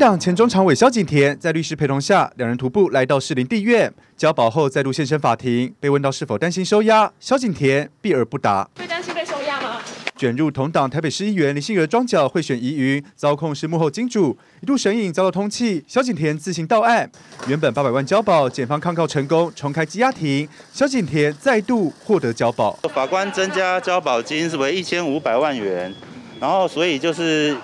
党前中常委萧景田在律师陪同下，两人徒步来到士林地院交保后，再度现身法庭。被问到是否担心收押，萧景田避而不答。会担心被收押吗？卷入同党台北市议员林幸娥桩脚贿选疑云，遭控是幕后金主，一度神隐遭到通缉。萧景田自行到案，原本八百万交保，检方抗告成功，重开羁押庭。萧景田再度获得交保，法官增加交保金是为一千五百万元，然后所以就是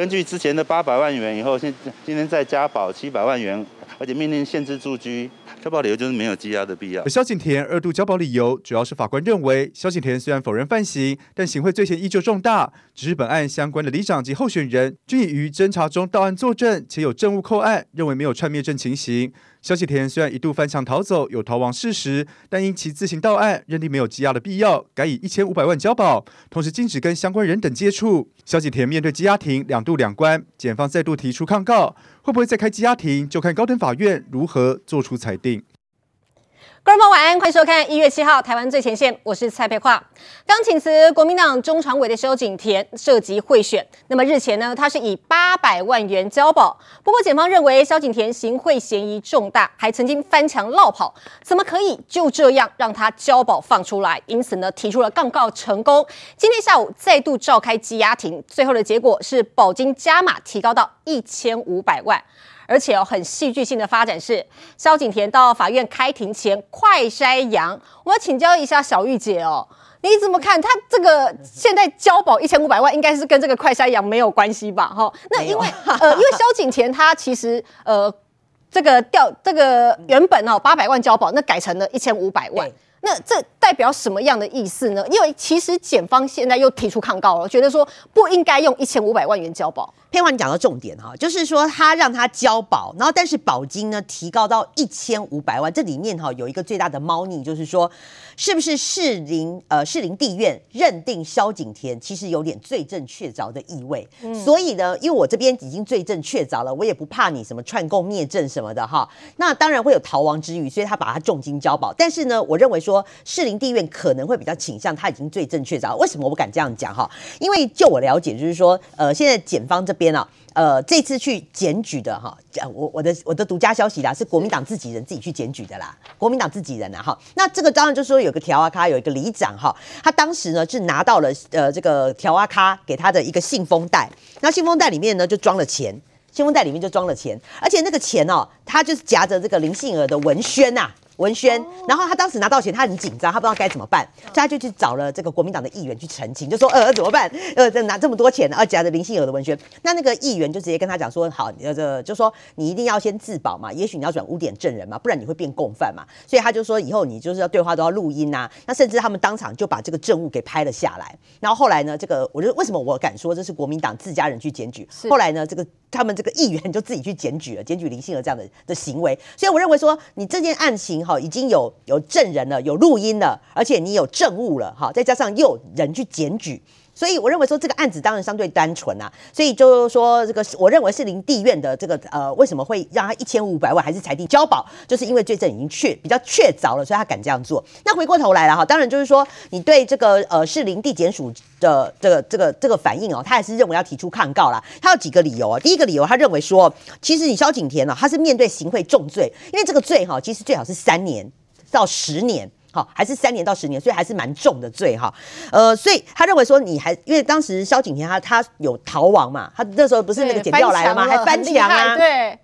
根据之前的八百万元以后，现今天再加保七百万元，而且命令限制住居。交保理由就是没有羁押的必要。而萧景田二度交保理由，主要是法官认为萧景田虽然否认犯行，但行贿罪嫌依旧重大。只是本案相关的里长及候选人均已于侦查中到案作证，且有证物扣案，认为没有串灭证情形。萧景田虽然一度翻墙逃走，有逃亡事实，但因其自行到案，认定没有羁押的必要，改以一千五百万交保，同时禁止跟相关人等接触。萧景田面对羁押庭两度两关，检方再度提出抗告，会不会再开羁押庭，就看高等法院如何做出裁定。各位朋友晚安，欢迎收看一月七号台湾最前线，我是蔡沛华。刚请辞国民党中常委的萧景田涉及贿选，那么日前呢，他是以八百万元交保。不过检方认为萧景田行贿嫌疑重大，还曾经翻墙落跑，怎么可以就这样让他交保放出来？因此呢，提出了抗告成功。今天下午再度召开羁押庭，最后的结果是保金加码提高到一千五百万。而且哦，很戏剧性的发展是，萧景田到法院开庭前快筛阳。我要请教一下小玉姐哦，你怎么看？他这个现在交保一千五百万，应该是跟这个快筛阳没有关系吧？哈，那因为呃，因为萧景田他其实呃，这个调这个原本哦八百万交保，那改成了一千五百万。那这代表什么样的意思呢？因为其实检方现在又提出抗告了，觉得说不应该用一千五百万元交保。沛华，你讲到重点哈，就是说他让他交保，然后但是保金呢提高到一千五百万，这里面哈有一个最大的猫腻，就是说是不是士林呃士林地院认定萧景田其实有点罪证确凿的意味，嗯、所以呢，因为我这边已经罪证确凿了，我也不怕你什么串供灭证什么的哈，那当然会有逃亡之余，所以他把他重金交保，但是呢，我认为说士林地院可能会比较倾向他已经罪证确凿，为什么我敢这样讲哈？因为就我了解，就是说呃现在检方这边。啊，呃，这次去检举的哈，我我的我的独家消息啦，是国民党自己人自己去检举的啦，国民党自己人啊哈。那这个当然就是说有个条啊咖，有一个里长哈，他当时呢是拿到了呃这个条啊咖给他的一个信封袋，那信封袋里面呢就装了钱，信封袋里面就装了钱，而且那个钱哦，他就是夹着这个林幸娥的文宣呐、啊。文宣，然后他当时拿到钱，他很紧张，他不知道该怎么办，所以他就去找了这个国民党的议员去澄清，就说呃怎么办？呃这拿这么多钱，而夹着林幸娥的文宣，那那个议员就直接跟他讲说，好，呃这就说你一定要先自保嘛，也许你要转污点证人嘛，不然你会变共犯嘛，所以他就说以后你就是要对话都要录音呐，那甚至他们当场就把这个证物给拍了下来，然后后来呢，这个我就为什么我敢说这是国民党自家人去检举，后来呢这个。他们这个议员就自己去检举了，检举林幸娥这样的的行为，所以我认为说，你这件案情哈已经有有证人了，有录音了，而且你有证物了哈，再加上又有人去检举。所以我认为说这个案子当然相对单纯啊，所以就是说这个我认为是林地院的这个呃为什么会让他一千五百万还是裁定交保，就是因为罪证已经确比较确凿了，所以他敢这样做。那回过头来了哈，当然就是说你对这个呃是林地检署的这个这个这个反应哦，他还是认为要提出抗告啦。他有几个理由啊，第一个理由他认为说，其实你萧景田呢，他是面对行贿重罪，因为这个罪哈其实最好是三年到十年。好，还是三年到十年，所以还是蛮重的罪哈。呃，所以他认为说，你还因为当时萧景田他他有逃亡嘛，他那时候不是那个检调来了吗？还翻墙啊，对。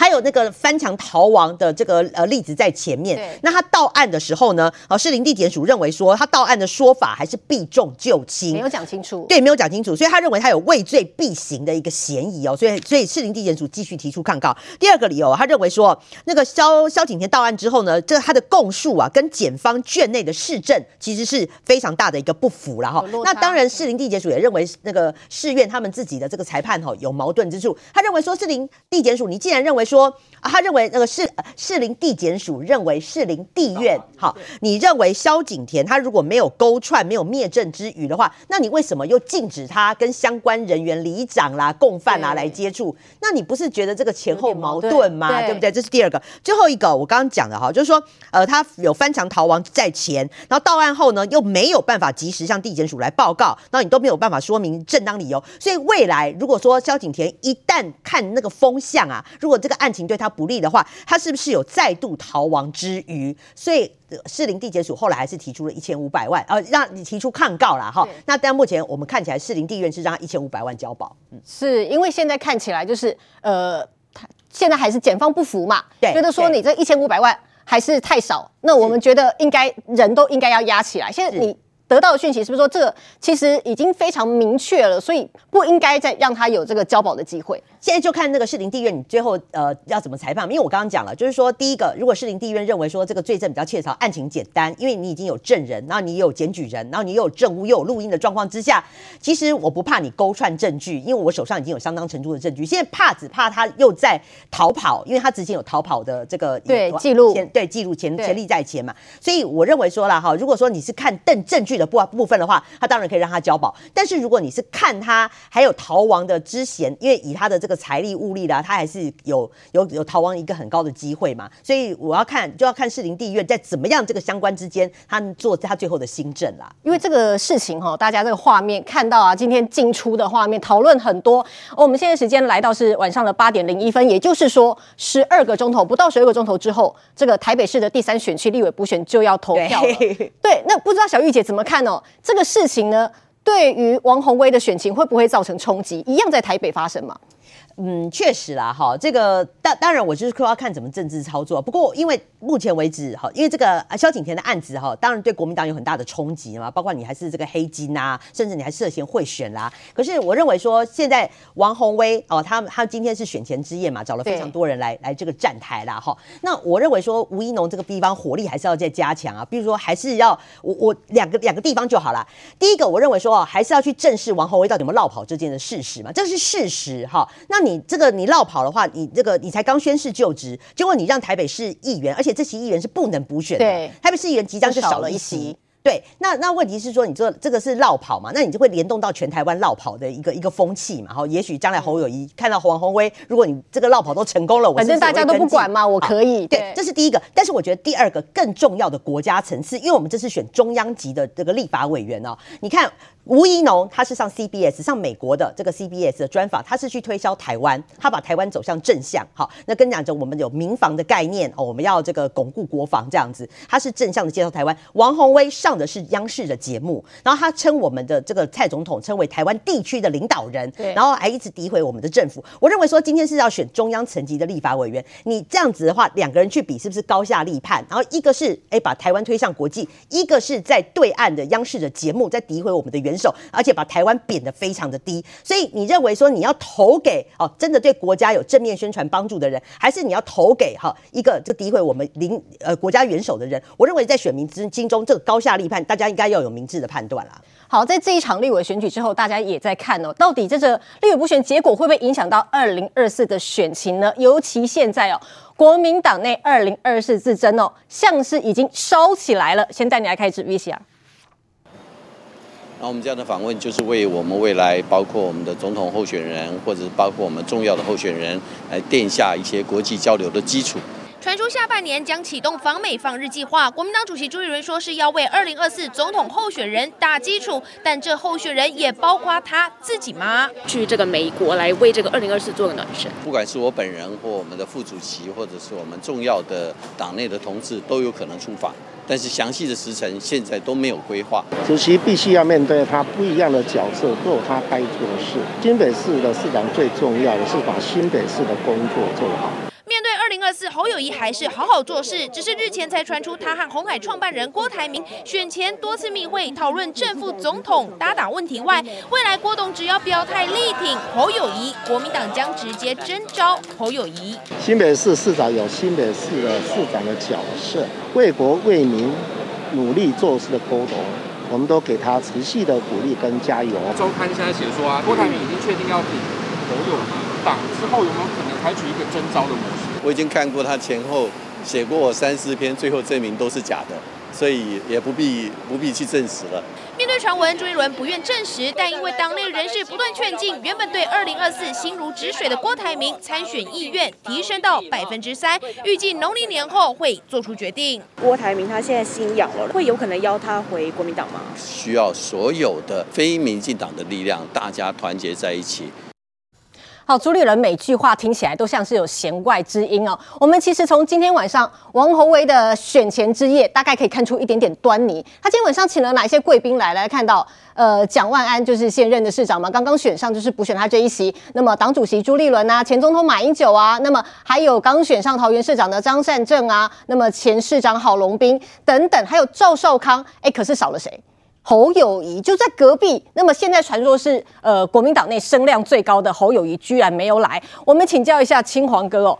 还有那个翻墙逃亡的这个呃例子在前面，那他到案的时候呢，呃，士林地检署认为说他到案的说法还是避重就轻，没有讲清楚，对，没有讲清楚，所以他认为他有畏罪必刑的一个嫌疑哦，所以所以士林地检署继续提出抗告。第二个理由，他认为说那个萧萧景田到案之后呢，这个他的供述啊跟检方卷内的市政其实是非常大的一个不符了哈。那当然，士林地检署也认为那个市院他们自己的这个裁判哈有矛盾之处，他认为说士林地检署你既然认为为说。啊，他认为那个士士林地检署认为士林地院好，你认为萧景田他如果没有勾串、没有灭证之余的话，那你为什么又禁止他跟相关人员、里长啦、共犯啦来接触？那你不是觉得这个前后矛盾吗？对，对不对？这是第二个，最后一个我刚刚讲的哈，就是说呃，他有翻墙逃亡在前，然后到案后呢又没有办法及时向地检署来报告，然后你都没有办法说明正当理由，所以未来如果说萧景田一旦看那个风向啊，如果这个案情对他不利的话，他是不是有再度逃亡之余？所以士林地检署后来还是提出了一千五百万，呃，让你提出抗告了哈。那但目前我们看起来，士林地院是让他一千五百万交保。嗯，是因为现在看起来就是呃，他现在还是检方不服嘛，对，觉得说你这一千五百万还是太少。那我们觉得应该人都应该要压起来。现在你。得到的讯息是不是说这个其实已经非常明确了，所以不应该再让他有这个交保的机会？现在就看那个士林地院你最后呃要怎么裁判，因为我刚刚讲了，就是说第一个，如果士林地院认为说这个罪证比较确凿，案情简单，因为你已经有证人，然后你有检举人，然后你又有证物又有录音的状况之下，其实我不怕你勾串证据，因为我手上已经有相当程度的证据。现在怕只怕他又在逃跑，因为他之前有逃跑的这个对记录，对记录前前例在前嘛，所以我认为说了哈，如果说你是看证证据的部部分的话，他当然可以让他交保。但是如果你是看他还有逃亡的之嫌，因为以他的这个财力物力的，他还是有有有逃亡一个很高的机会嘛。所以我要看就要看士林地院在怎么样这个相关之间，他做他最后的新政啦。因为这个事情哈，大家这个画面看到啊，今天进出的画面讨论很多。我们现在时间来到是晚上的八点零一分，也就是说十二个钟头不到十二个钟头之后，这个台北市的第三选区立委补选就要投票了。对，对，那不知道小玉姐怎么看哦？这个事情呢，对于王宏威的选情会不会造成冲击？一样在台北发生吗？嗯，确实啦，哈，这个当当然，我就是说要看怎么政治操作。不过，因为目前为止，哈，因为这个萧景田的案子，哈，当然对国民党有很大的冲击嘛，包括你还是这个黑金啊，甚至你还涉嫌贿选啦。可是，我认为说，现在王宏威哦，他他今天是选前之夜嘛，找了非常多人来来这个站台啦，哈。那我认为说，吴一农这个地方火力还是要再加强啊，比如说还是要我我两个两个地方就好了。第一个，我认为说哦，还是要去正视王宏威到底有没有落跑这件的事实嘛，这是事实哈。那你。你这个你落跑的话，你这个你才刚宣誓就职，结果你让台北市议员，而且这席议员是不能补选的，台北市议员即将就少了一席。对，那那问题是说，你这这个是落跑嘛？那你就会联动到全台湾落跑的一个一个风气嘛？哈，也许将来侯友谊看到王宏威，如果你这个落跑都成功了，我反正大家都不管嘛，我可以。对，对，这是第一个。但是我觉得第二个更重要的国家层次，因为我们这是选中央级的这个立法委员哦，你看。吴怡农他是上 CBS 上美国的这个 CBS 的专访，他是去推销台湾，他把台湾走向正向。好，那跟你讲着我们有民防的概念哦，我们要这个巩固国防这样子，他是正向的介绍台湾。王鸿威上的是央视的节目，然后他称我们的这个蔡总统称为台湾地区的领导人，对，然后还一直诋毁我们的政府。我认为说今天是要选中央层级的立法委员，你这样子的话，两个人去比是不是高下立判？然后一个是哎把台湾推向国际，一个是在对岸的央视的节目在诋毁我们的元而且把台湾贬得非常的低，所以你认为说你要投给哦，真的对国家有正面宣传帮助的人，还是你要投给哈一个这诋毁我们领呃国家元首的人？我认为在选民之心中，这个高下立判，大家应该要有明智的判断啦。好，在这一场立委选举之后，大家也在看哦，到底这个立委补选结果会不会影响到二零二四的选情呢？尤其现在哦，国民党内二零二四之争哦，像是已经烧起来了。先带你来开始 VCR。那我们这样的访问，就是为我们未来，包括我们的总统候选人，或者是包括我们重要的候选人，来奠下一些国际交流的基础。传出下半年将启动访美访日计划，国民党主席朱立伦说是要为二零二四总统候选人打基础，但这候选人也包括他自己吗？去这个美国来为这个二零二四做个暖身。不管是我本人或我们的副主席，或者是我们重要的党内的同志，都有可能出访。但是详细的时辰现在都没有规划。主席必须要面对他不一样的角色，都有他该做的事。新北市的市长最重要的是把新北市的工作做好。面对二零二四，侯友谊还是好好做事。只是日前才传出他和红海创办人郭台铭选前多次密会讨论正副总统搭档问题外，未来郭董只要表态力挺侯友谊，国民党将直接征召侯友谊。新北市市长有新北市的市长的角色，为国为民努力做事的郭董，我们都给他持续的鼓励跟加油。周刊现在写说啊，郭台铭已经确定要挺侯友谊，党之后有没有可能？采取一个征召的模式？我已经看过他前后写过我三四篇，最后证明都是假的。所以也不必不必去证实了。面对传闻，朱一伦不愿证实，但因为党内人士不断劝进，原本对二零二四心如止水的郭台铭参选意愿提升到百分之三，预计农历年后会做出决定。郭台铭他现在心痒了，会有可能邀他回国民党吗？需要所有的非民进党的力量，大家团结在一起。好，朱立伦每句话听起来都像是有弦外之音哦。我们其实从今天晚上王鸿薇的选前之夜，大概可以看出一点点端倪。他今天晚上请了哪些贵宾来？来看到，呃，蒋万安就是现任的市长嘛，刚刚选上就是补选他这一席。那么党主席朱立伦啊，前总统马英九啊，那么还有刚选上桃园市长的张善政啊，那么前市长郝龙斌等等，还有赵少康。哎，可是少了谁？侯友谊就在隔壁，那么现在传说是呃国民党内声量最高的侯友谊居然没有来，我们请教一下青黄哥哦，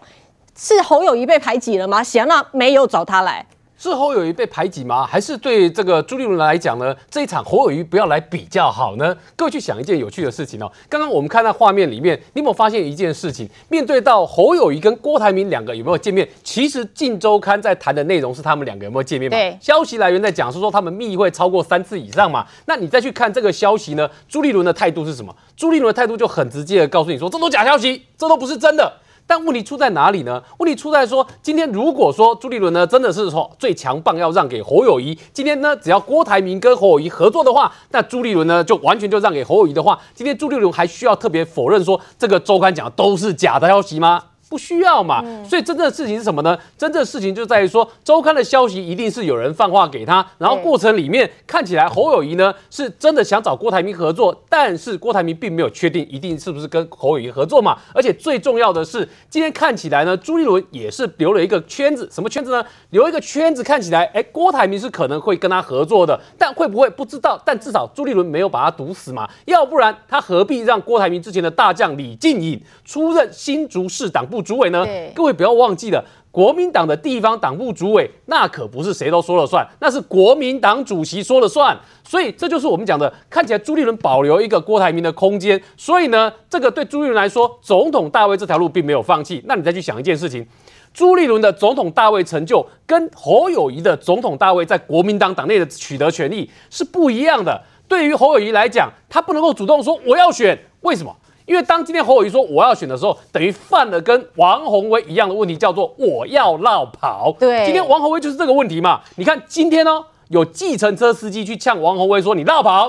是侯友谊被排挤了吗？谢娜没有找他来。是侯友谊被排挤吗？还是对这个朱立伦来讲呢？这一场侯友谊不要来比较好呢？各位去想一件有趣的事情哦。刚刚我们看到画面里面，你有没有发现一件事情？面对到侯友谊跟郭台铭两个有没有见面？其实《镜周刊》在谈的内容是他们两个有没有见面嘛？对。消息来源在讲是说他们密会超过三次以上嘛？那你再去看这个消息呢？朱立伦的态度是什么？朱立伦的态度就很直接的告诉你说，这都假消息，这都不是真的。但问题出在哪里呢？问题出在说，今天如果说朱立伦呢真的是说最强棒要让给侯友谊，今天呢只要郭台铭跟侯友谊合作的话，那朱立伦呢就完全就让给侯友谊的话，今天朱立伦还需要特别否认说这个周刊讲都是假的消息吗？不需要嘛，所以真正的事情是什么呢？真正的事情就在于说，周刊的消息一定是有人放话给他，然后过程里面看起来侯友谊呢是真的想找郭台铭合作，但是郭台铭并没有确定一定是不是跟侯友谊合作嘛。而且最重要的是，今天看起来呢，朱立伦也是留了一个圈子，什么圈子呢？留一个圈子看起来，哎，郭台铭是可能会跟他合作的，但会不会不知道？但至少朱立伦没有把他堵死嘛，要不然他何必让郭台铭之前的大将李进颖出任新竹市党部？主委呢？各位不要忘记了，国民党的地方党部主委，那可不是谁都说了算，那是国民党主席说了算。所以这就是我们讲的，看起来朱立伦保留一个郭台铭的空间。所以呢，这个对朱立伦来说，总统大位这条路并没有放弃。那你再去想一件事情，朱立伦的总统大位成就，跟侯友谊的总统大位在国民党党内的取得权利是不一样的。对于侯友谊来讲，他不能够主动说我要选，为什么？因为当今天侯友谊说我要选的时候，等于犯了跟王宏威一样的问题，叫做我要绕跑。对，今天王宏威就是这个问题嘛。你看今天呢、哦，有计程车司机去呛王宏威说你绕跑，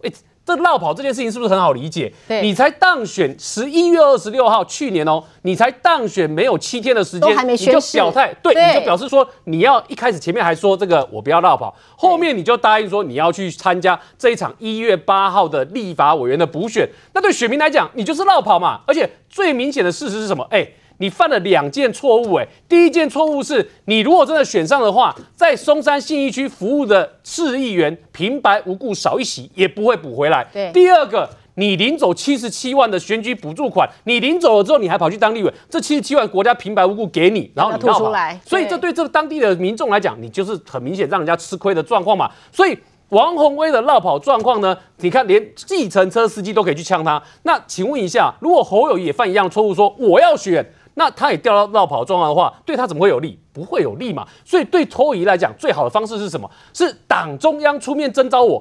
诶这落跑这件事情是不是很好理解？对，你才当选十一月二十六号，去年哦，你才当选没有七天的时间，你就表态，对，对，你就表示说你要一开始前面还说这个我不要落跑，后面你就答应说你要去参加这一场一月八号的立法委员的补选，那对选民来讲，你就是落跑嘛，而且最明显的事实是什么？哎。你犯了两件错误，哎，第一件错误是你如果真的选上的话，在松山信义区服务的市议员平白无故少一席也不会补回来。对，第二个，你领走七十七万的选举补助款，你领走了之后，你还跑去当立委，这七十七万国家平白无故给你，然后你吐出来，所以这对这个当地的民众来讲，你就是很明显让人家吃亏的状况嘛。所以王宏威的落跑状况呢，你看连计程车司机都可以去呛他。那请问一下，如果侯友宜也犯一样错误，说我要选。那他也掉到落跑状况的话，对他怎么会有利？不会有利嘛。所以对侯友宜来讲，最好的方式是什么？是党中央出面征召我，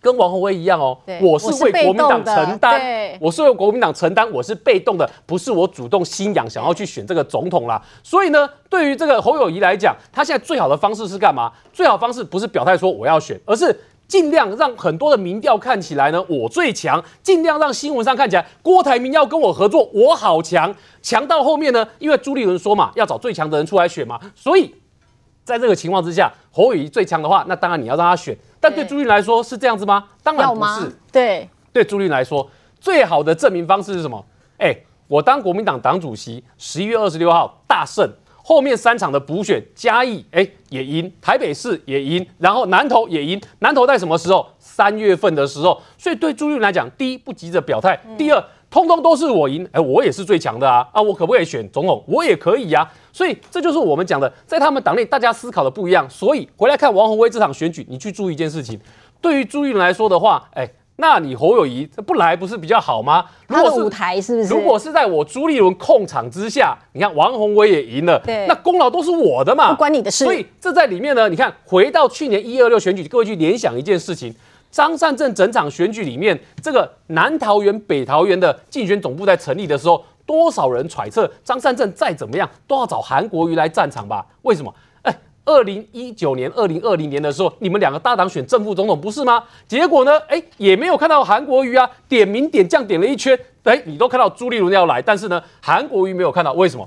跟王宏威一样哦。我是为国民党承担，我是为国民党承担，我是被动的，不是我主动心痒想要去选这个总统啦。所以呢，对于这个侯友宜来讲，他现在最好的方式是干嘛？最好的方式不是表态说我要选，而是。尽量让很多的民调看起来呢，我最强；尽量让新闻上看起来，郭台铭要跟我合作，我好强。强到后面呢，因为朱立伦说嘛，要找最强的人出来选嘛，所以在这个情况之下，侯友谊最强的话，那当然你要让他选。但对朱立伦来说是这样子吗？当然不是。对，对朱立伦来说，最好的证明方式是什么？哎，我当国民党党主席，十一月二十六号大胜。后面三场的补选，嘉义哎也赢，台北市也赢，然后南投也赢。南投在什么时候？三月份的时候。所以对朱立伦来讲，第一不急着表态，第二通通都是我赢，哎，我也是最强的啊啊，我可不可以选总统？我也可以呀、啊。所以这就是我们讲的，在他们党内大家思考的不一样。所以回来看王宏威这场选举，你去注意一件事情，对于朱立伦来说的话，哎。那你侯友宜不来不是比较好吗？如果是他舞台是不是？如果是在我朱立伦控场之下，你看王宏威也赢了，对，那功劳都是我的嘛，不关你的事。所以这在里面呢，你看回到去年一二六选举，各位去联想一件事情：张善政整场选举里面，这个南桃园、北桃园的竞选总部在成立的时候，多少人揣测张善政再怎么样都要找韩国瑜来战场吧？为什么？二零一九年、二零二零年的时候，你们两个大党选正副总统不是吗？结果呢？哎，也没有看到韩国瑜啊，点名点将点了一圈，哎，你都看到朱立伦要来，但是呢，韩国瑜没有看到，为什么？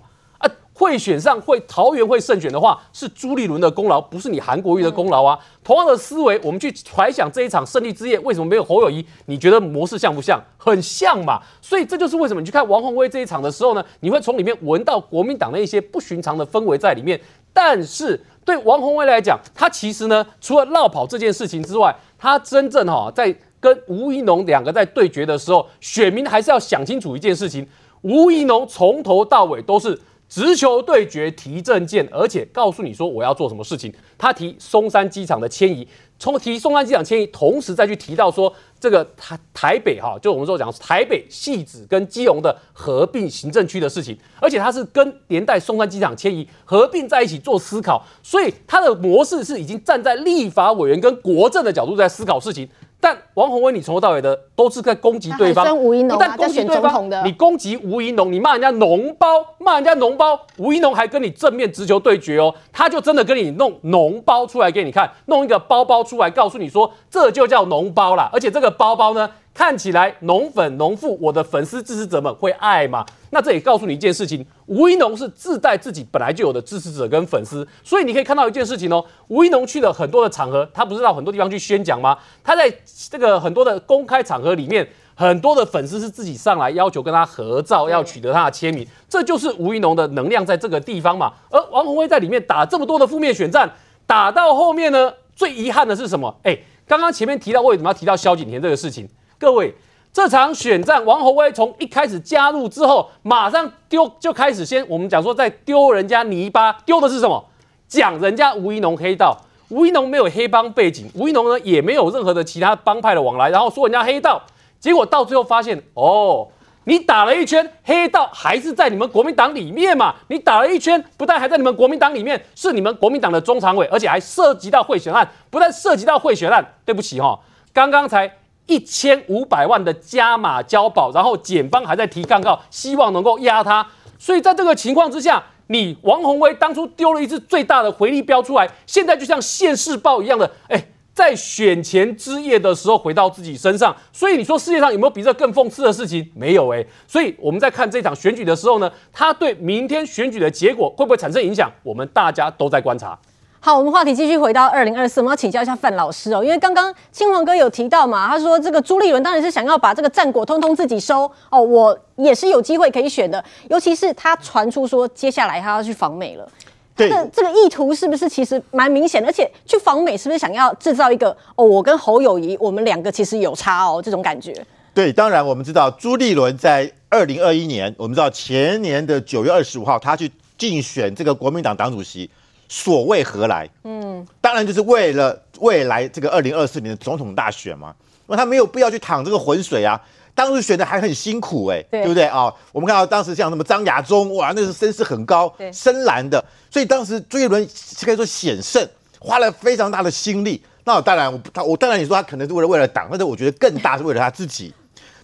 会选上会桃园会胜选的话，是朱立伦的功劳，不是你韩国瑜的功劳啊。同样的思维，我们去揣想这一场胜利之夜，为什么没有侯友宜？你觉得模式像不像？很像嘛。所以这就是为什么你去看王宏威这一场的时候呢，你会从里面闻到国民党的一些不寻常的氛围在里面，但是。对王宏威来讲，他其实呢，除了落跑这件事情之外，他真正哈在跟吴怡农两个在对决的时候，选民还是要想清楚一件事情：吴怡农从头到尾都是直球对决、提政见，而且告诉你说我要做什么事情。他提松山机场的迁移。从提松山机场迁移，同时再去提到说这个台台北哈，就我们说讲台北汐止跟基隆的合并行政区的事情，而且他是跟连带松山机场迁移合并在一起做思考，所以他的模式是已经站在立法委员跟国政的角度在思考事情。但王宏威，你从头到尾的都是在攻击对方，吴怡农不但攻击对方，你攻击吴怡农，你骂人家脓包，骂人家脓包，吴怡农还跟你正面直球对决哦，他就真的跟你弄脓包出来给你看，弄一个包包出来告诉你说，这就叫脓包啦，而且这个包包呢，看起来农粉农妇，我的粉丝支持者们会爱吗？那这也告诉你一件事情，吴一农是自带自己本来就有的支持者跟粉丝，所以你可以看到一件事情哦，吴一农去了很多的场合，他不是到很多地方去宣讲吗？他在这个很多的公开场合里面，很多的粉丝是自己上来要求跟他合照，要取得他的签名，这就是吴一农的能量在这个地方嘛。而王鸿薇在里面打这么多的负面选战，打到后面呢，最遗憾的是什么？哎，刚刚前面提到为什么要提到萧景田这个事情？各位，这场选战，王侯威从一开始加入之后，马上丢就开始先，我们讲说在丢人家泥巴，丢的是什么？讲人家吴怡农黑道，吴怡农没有黑帮背景，吴怡农呢也没有任何的其他帮派的往来，然后说人家黑道，结果到最后发现，哦，你打了一圈，黑道还是在你们国民党里面嘛？你打了一圈，不但还在你们国民党里面，是你们国民党的中常委，而且还涉及到贿选案，不但涉及到贿选案，对不起哈、哦，刚刚才。一千五百万的加码交保，然后检方还在提抗告，希望能够压他。所以在这个情况之下，你王宏威当初丢了一支最大的回力标出来，现在就像现世报一样的，哎，在选前之夜的时候回到自己身上。所以你说世界上有没有比这更讽刺的事情？没有哎。所以我们在看这场选举的时候呢，他对明天选举的结果会不会产生影响？我们大家都在观察。好，我们话题继续回到二零二四，我们要请教一下范老师哦，因为刚刚青黄哥有提到嘛，他说这个朱立伦当然是想要把这个战果通通自己收哦，我也是有机会可以选的，尤其是他传出说接下来他要去访美了，对，这个这个意图是不是其实蛮明显的？而且去访美是不是想要制造一个哦，我跟侯友谊我们两个其实有差哦这种感觉？对，当然我们知道朱立伦在二零二一年，我们知道前年的九月二十五号他去竞选这个国民党党主席。所谓何来？嗯，当然就是为了未来这个二零二四年的总统大选嘛。那他没有必要去淌这个浑水啊。当时选的还很辛苦哎、欸，对，对不对啊、哦？我们看到当时像什么张亚中，哇，那是声势很高，深蓝的。所以当时朱一伦可以说险胜，花了非常大的心力。那当然，我他我当然你说他可能是为了为了党，但是我觉得更大是为了他自己。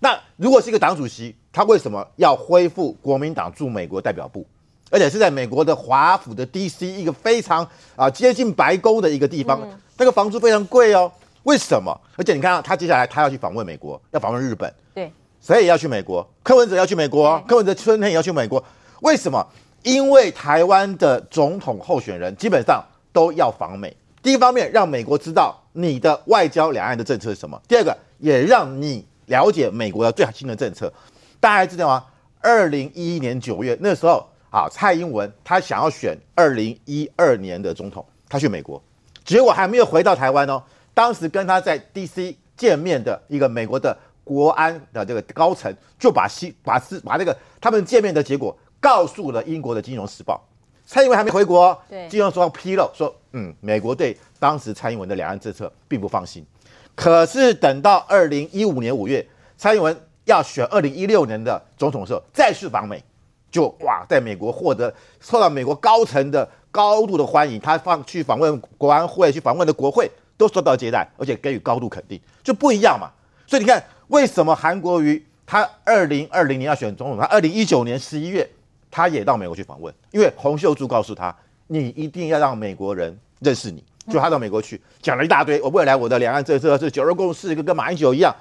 那如果是一个党主席，他为什么要恢复国民党驻美国代表部？而且是在美国的华府的 D.C. 一个非常啊接近白宫的一个地方，嗯、那个房租非常贵哦。为什么？而且你看啊他接下来他要去访问美国，要访问日本，对，谁也要去美国？柯文哲要去美国，柯文哲春天也要去美国。为什么？因为台湾的总统候选人基本上都要访美。第一方面，让美国知道你的外交两岸的政策是什么；第二个，也让你了解美国的最新的政策。大家还记得吗？二零一一年九月那时候。啊，蔡英文他想要选二零一二年的总统，他去美国，结果还没有回到台湾哦。当时跟他在 D.C. 见面的一个美国的国安的这个高层，就把西把是把这个他们见面的结果告诉了英国的《金融时报》。蔡英文还没回国，对，《金融时报》披露说，嗯，美国对当时蔡英文的两岸政策并不放心。可是等到二零一五年五月，蔡英文要选二零一六年的总统的时候，再次访美，就哇，在美国获得受到美国高层的高度的欢迎。他放去访问国安会，去访问的国会都受到接待，而且给予高度肯定，就不一样嘛。所以你看，为什么韩国瑜他二零二零年要选总统，他二零一九年十一月他也到美国去访问，因为洪秀柱告诉他，你一定要让美国人认识你。就他到美国去讲了一大堆，我未来我的两岸政策是九二共识，跟跟马英九一样，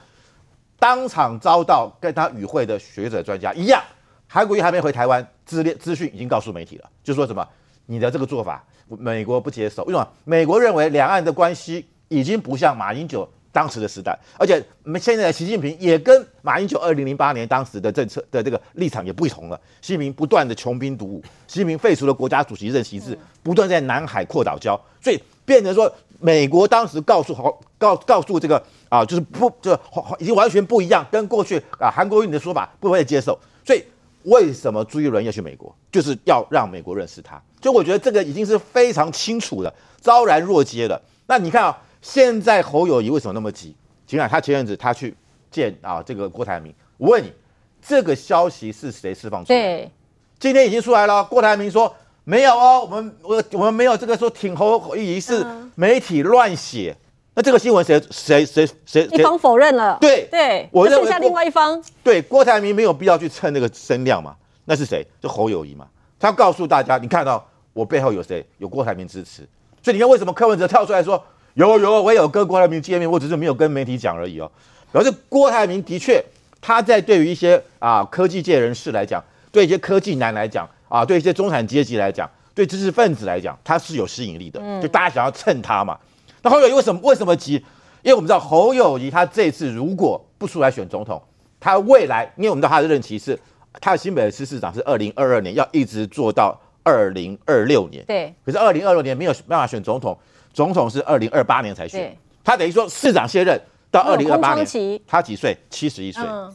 当场遭到跟他与会的学者专家一样，韩国瑜还没回台湾，资料资讯已经告诉媒体了，就说什么你的这个做法，美国不接受，为什么？美国认为两岸的关系已经不像马英九当时的时代，而且现在的习近平也跟马英九二零零八年当时的政策的这个立场也不同了，习近平不断的穷兵黩武，习近平废除了国家主席任期制，不断在南海扩岛礁，所以。变成说，美国当时告诉好告告诉这个啊，就是不就已经完全不一样，跟过去啊韩国瑜的说法不会接受。所以为什么朱一伦要去美国，就是要让美国认识他。就我觉得这个已经是非常清楚的，昭然若揭了。那你看啊，现在侯友谊为什么那么急？请看他前阵子他去见啊这个郭台铭，我问你，这个消息是谁释放出来的？对，今天已经出来了，郭台铭说。没有哦，我们我我们没有这个说挺侯友谊是媒体乱写，那这个新闻谁谁谁谁一方否认了？对对，我认为剩下另外一方。对，郭台铭没有必要去蹭那个声量嘛？那是谁？就侯友谊嘛？他告诉大家，你看到我背后有谁？有郭台铭支持，所以你看为什么柯文哲跳出来说有有，我也有跟郭台铭见面，我只是没有跟媒体讲而已哦。表示郭台铭的确他在对于一些啊科技界人士来讲，对一些科技男来讲。啊，对一些中产阶级来讲，对知识分子来讲，他是有吸引力的，就大家想要蹭他嘛。那侯友谊为什么为什么急？因为我们知道侯友谊他这次如果不出来选总统，他未来，因为我们知道他的任期是，他的新北市市长是二零二二年，要一直做到二零二六年。对。可是二零二六年没有办法选总统，总统是二零二八年才选。他等于说市长卸任到二零二八年，他几岁？七十一岁。嗯。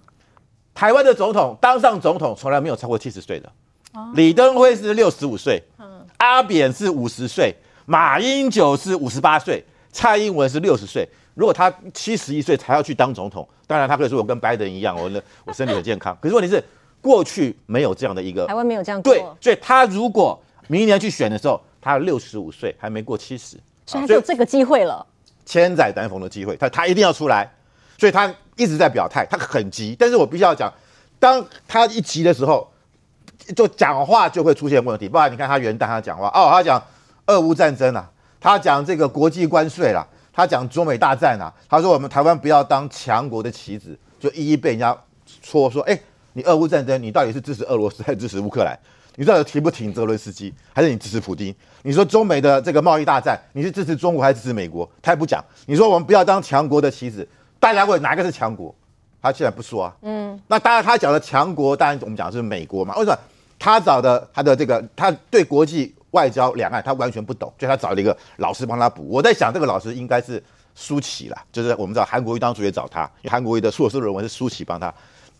台湾的总统当上总统从来没有超过七十岁的。李登辉是六十五岁，阿扁是五十岁，马英九是五十八岁，蔡英文是六十岁。如果他七十一岁才要去当总统，当然他可以说我跟拜登一样，我我身体很健康。可是问题是，过去没有这样的一个台湾没有这样对，所以他如果明年去选的时候，他六十五岁还没过七十，所以他就有这个机会了，千载难逢的机会，他他一定要出来，所以他一直在表态，他很急。但是我必须要讲，当他一急的时候。就讲话就会出现问题，不然你看他元旦他讲话哦，他讲俄乌战争啊，他讲这个国际关税啦，他讲中美大战啊，他说我们台湾不要当强国的棋子，就一一被人家戳说，哎，你俄乌战争你到底是支持俄罗斯还是支持乌克兰？你到底挺不挺泽伦斯基，还是你支持普京？你说中美的这个贸易大战，你是支持中国还是支持美国？他也不讲。你说我们不要当强国的棋子，大家问哪个是强国？他现在不说啊。嗯，那当然他讲的强国，当然我们讲的是美国嘛，为什么？他找的他的这个，他对国际外交两岸他完全不懂，所以他找了一个老师帮他补。我在想，这个老师应该是舒淇啦，就是我们知道韩国瑜当初也找他，因为韩国瑜的硕士论文是舒淇帮他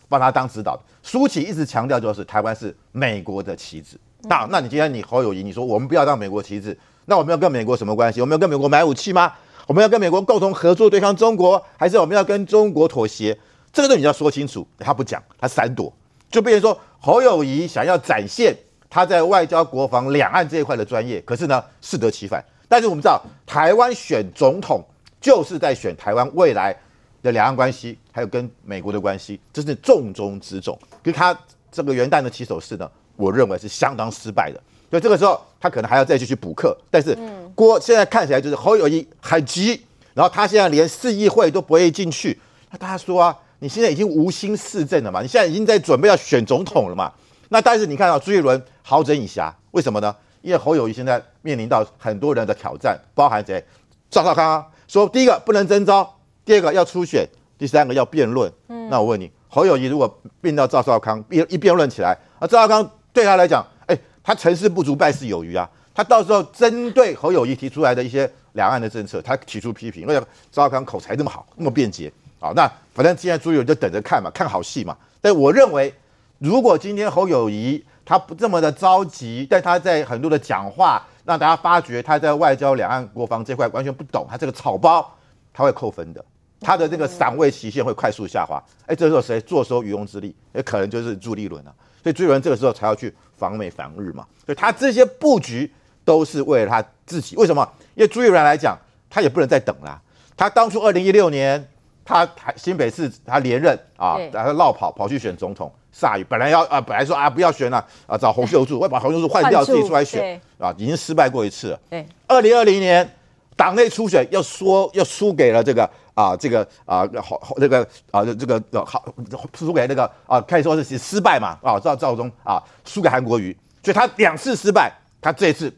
帮他当指导的。舒淇一直强调就是台湾是美国的棋子。那那你今天你侯友谊，你说我们不要当美国棋子，那我们要跟美国什么关系？我们要跟美国买武器吗？我们要跟美国共同合作对抗中国，还是我们要跟中国妥协？这个东西你要说清楚。他不讲，他闪躲，就变成说。侯友谊想要展现他在外交、国防、两岸这一块的专业，可是呢，适得其反。但是我们知道，台湾选总统就是在选台湾未来的两岸关系，还有跟美国的关系，这是重中之重。跟他这个元旦的起手式呢，我认为是相当失败的。所以这个时候，他可能还要再继续补课。但是郭现在看起来就是侯友谊很急，然后他现在连市议会都不会进去。那大家说啊？你现在已经无心市政了嘛？你现在已经在准备要选总统了嘛？那但是你看到朱一伦好整以暇，为什么呢？因为侯友谊现在面临到很多人的挑战，包含谁？赵少康说，第一个不能征召，第二个要初选，第三个要辩论。嗯，那我问你，侯友谊如果变到赵少康一一辩论起来，啊，赵少康对他来讲，哎，他成事不足败事有余啊。他到时候针对侯友谊提出来的一些两岸的政策，他提出批评，为什么赵少康口才这么好，那么便捷？好，那反正现在朱友就等着看嘛，看好戏嘛。但我认为，如果今天侯友谊他不这么的着急，但他在很多的讲话让大家发觉他在外交、两岸、国防这块完全不懂，他这个草包他会扣分的。他的这个赏位期限会快速下滑。哎，这时候谁坐收渔翁之利？也可能就是朱立伦啊。所以朱立伦这个时候才要去防美防日嘛。所以他这些布局都是为了他自己。为什么？因为朱立伦来讲，他也不能再等了。他当初二零一六年，他新北市他连任啊，然后绕跑跑去选总统，煞雨本来要啊，本来说啊不要选了啊，找洪秀柱，我把洪秀柱换掉，自己出来选啊，已经失败过一次了。对，二零二零年党内初选又输又输给了这个啊这个啊好那个啊这个好输给那个啊可以说是失败嘛啊赵赵忠啊输给韩国瑜，所以他两次失败，他这一次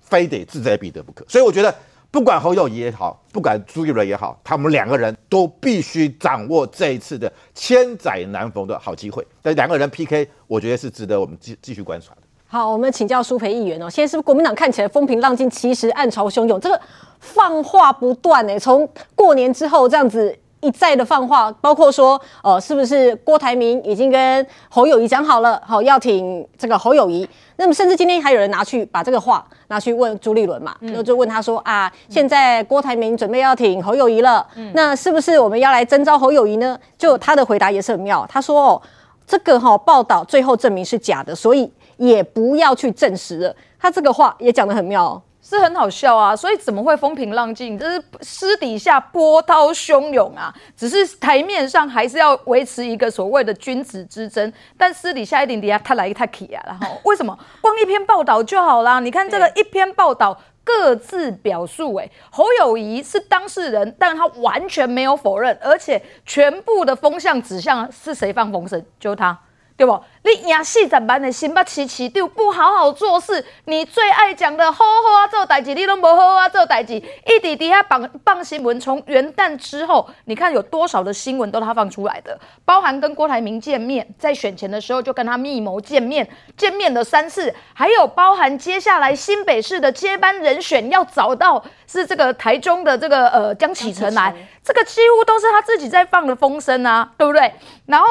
非得志在必得不可，所以我觉得。不管侯友谊也好，不管朱立伦也好，他们两个人都必须掌握这一次的千载难逢的好机会。但两个人 PK，我觉得是值得我们继继续观察的。好，我们请教苏培议员哦。现在是不是国民党看起来风平浪静，其实暗潮汹涌？这个放话不断呢，从过年之后这样子。一再的放话，包括说，呃，是不是郭台铭已经跟侯友谊讲好了，好要挺这个侯友谊？那么甚至今天还有人拿去把这个话拿去问朱立伦嘛，那、嗯、就问他说啊，现在郭台铭准备要挺侯友谊了，嗯、那是不是我们要来征召侯友谊呢？就他的回答也是很妙，他说哦，这个哈、哦、报道最后证明是假的，所以也不要去证实了。他这个话也讲得很妙、哦。是很好笑啊，所以怎么会风平浪静？就是私底下波涛汹涌啊，只是台面上还是要维持一个所谓的君子之争，但私底下一点底下他来一他去啊，然后为什么？光一篇报道就好啦？你看这个一篇报道各自表述、欸，哎，侯友谊是当事人，但他完全没有否认，而且全部的风向指向是谁放风声，就是他。对不？你赢四十万的新北市市长不好好做事，你最爱讲的好好啊做代志，你都无好好啊做代志，一直底下放放新闻。从元旦之后，你看有多少的新闻都他放出来的，包含跟郭台铭见面，在选前的时候就跟他密谋见面，见面了三次，还有包含接下来新北市的接班人选要找到是这个台中的这个呃江启臣来，这个几乎都是他自己在放的风声啊，对不对？然后。